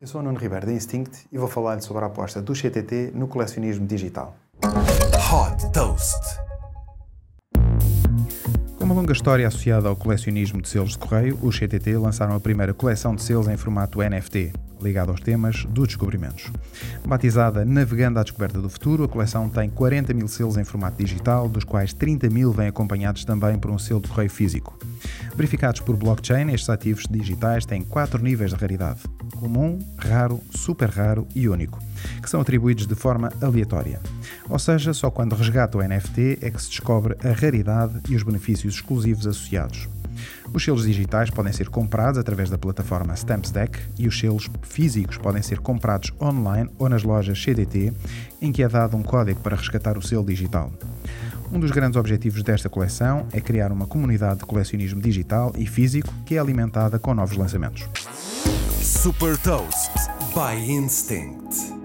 Eu sou o Nuno Ribeiro da Instinct e vou falar-lhe sobre a aposta do CTT no colecionismo digital. Hot Toast. Com uma longa história associada ao colecionismo de selos de correio, os CTT lançaram a primeira coleção de selos em formato NFT, ligado aos temas dos descobrimentos. Batizada Navegando à Descoberta do Futuro, a coleção tem 40 mil selos em formato digital, dos quais 30 mil vêm acompanhados também por um selo de correio físico. Verificados por blockchain, estes ativos digitais têm quatro níveis de raridade: comum, raro, super raro e único, que são atribuídos de forma aleatória. Ou seja, só quando resgata o NFT é que se descobre a raridade e os benefícios exclusivos associados. Os selos digitais podem ser comprados através da plataforma Stampsdeck e os selos físicos podem ser comprados online ou nas lojas CDT, em que é dado um código para resgatar o selo digital. Um dos grandes objetivos desta coleção é criar uma comunidade de colecionismo digital e físico que é alimentada com novos lançamentos. Super Toast by Instinct.